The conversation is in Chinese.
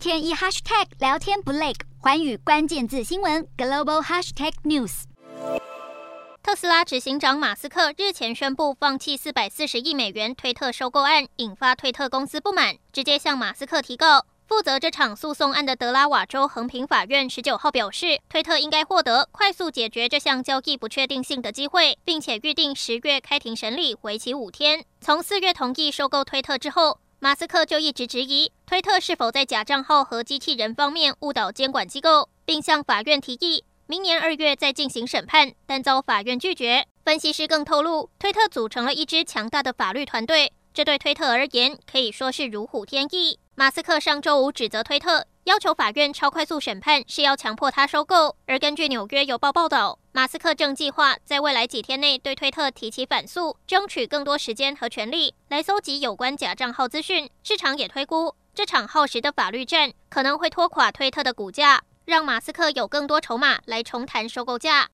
天一 hashtag 聊天不累，寰宇关键字新闻 global hashtag news。特斯拉执行长马斯克日前宣布放弃四百四十亿美元推特收购案，引发推特公司不满，直接向马斯克提告。负责这场诉讼案的德拉瓦州横平法院十九号表示，推特应该获得快速解决这项交易不确定性的机会，并且预定十月开庭审理，为期五天。从四月同意收购推特之后，马斯克就一直质疑推特是否在假账号和机器人方面误导监管机构，并向法院提议明年二月再进行审判，但遭法院拒绝。分析师更透露，推特组成了一支强大的法律团队，这对推特而言可以说是如虎添翼。马斯克上周五指责推特，要求法院超快速审判是要强迫他收购。而根据《纽约邮报》报道，马斯克正计划在未来几天内对推特提起反诉，争取更多时间和权利来搜集有关假账号资讯。市场也推估，这场耗时的法律战可能会拖垮推特的股价，让马斯克有更多筹码来重谈收购价。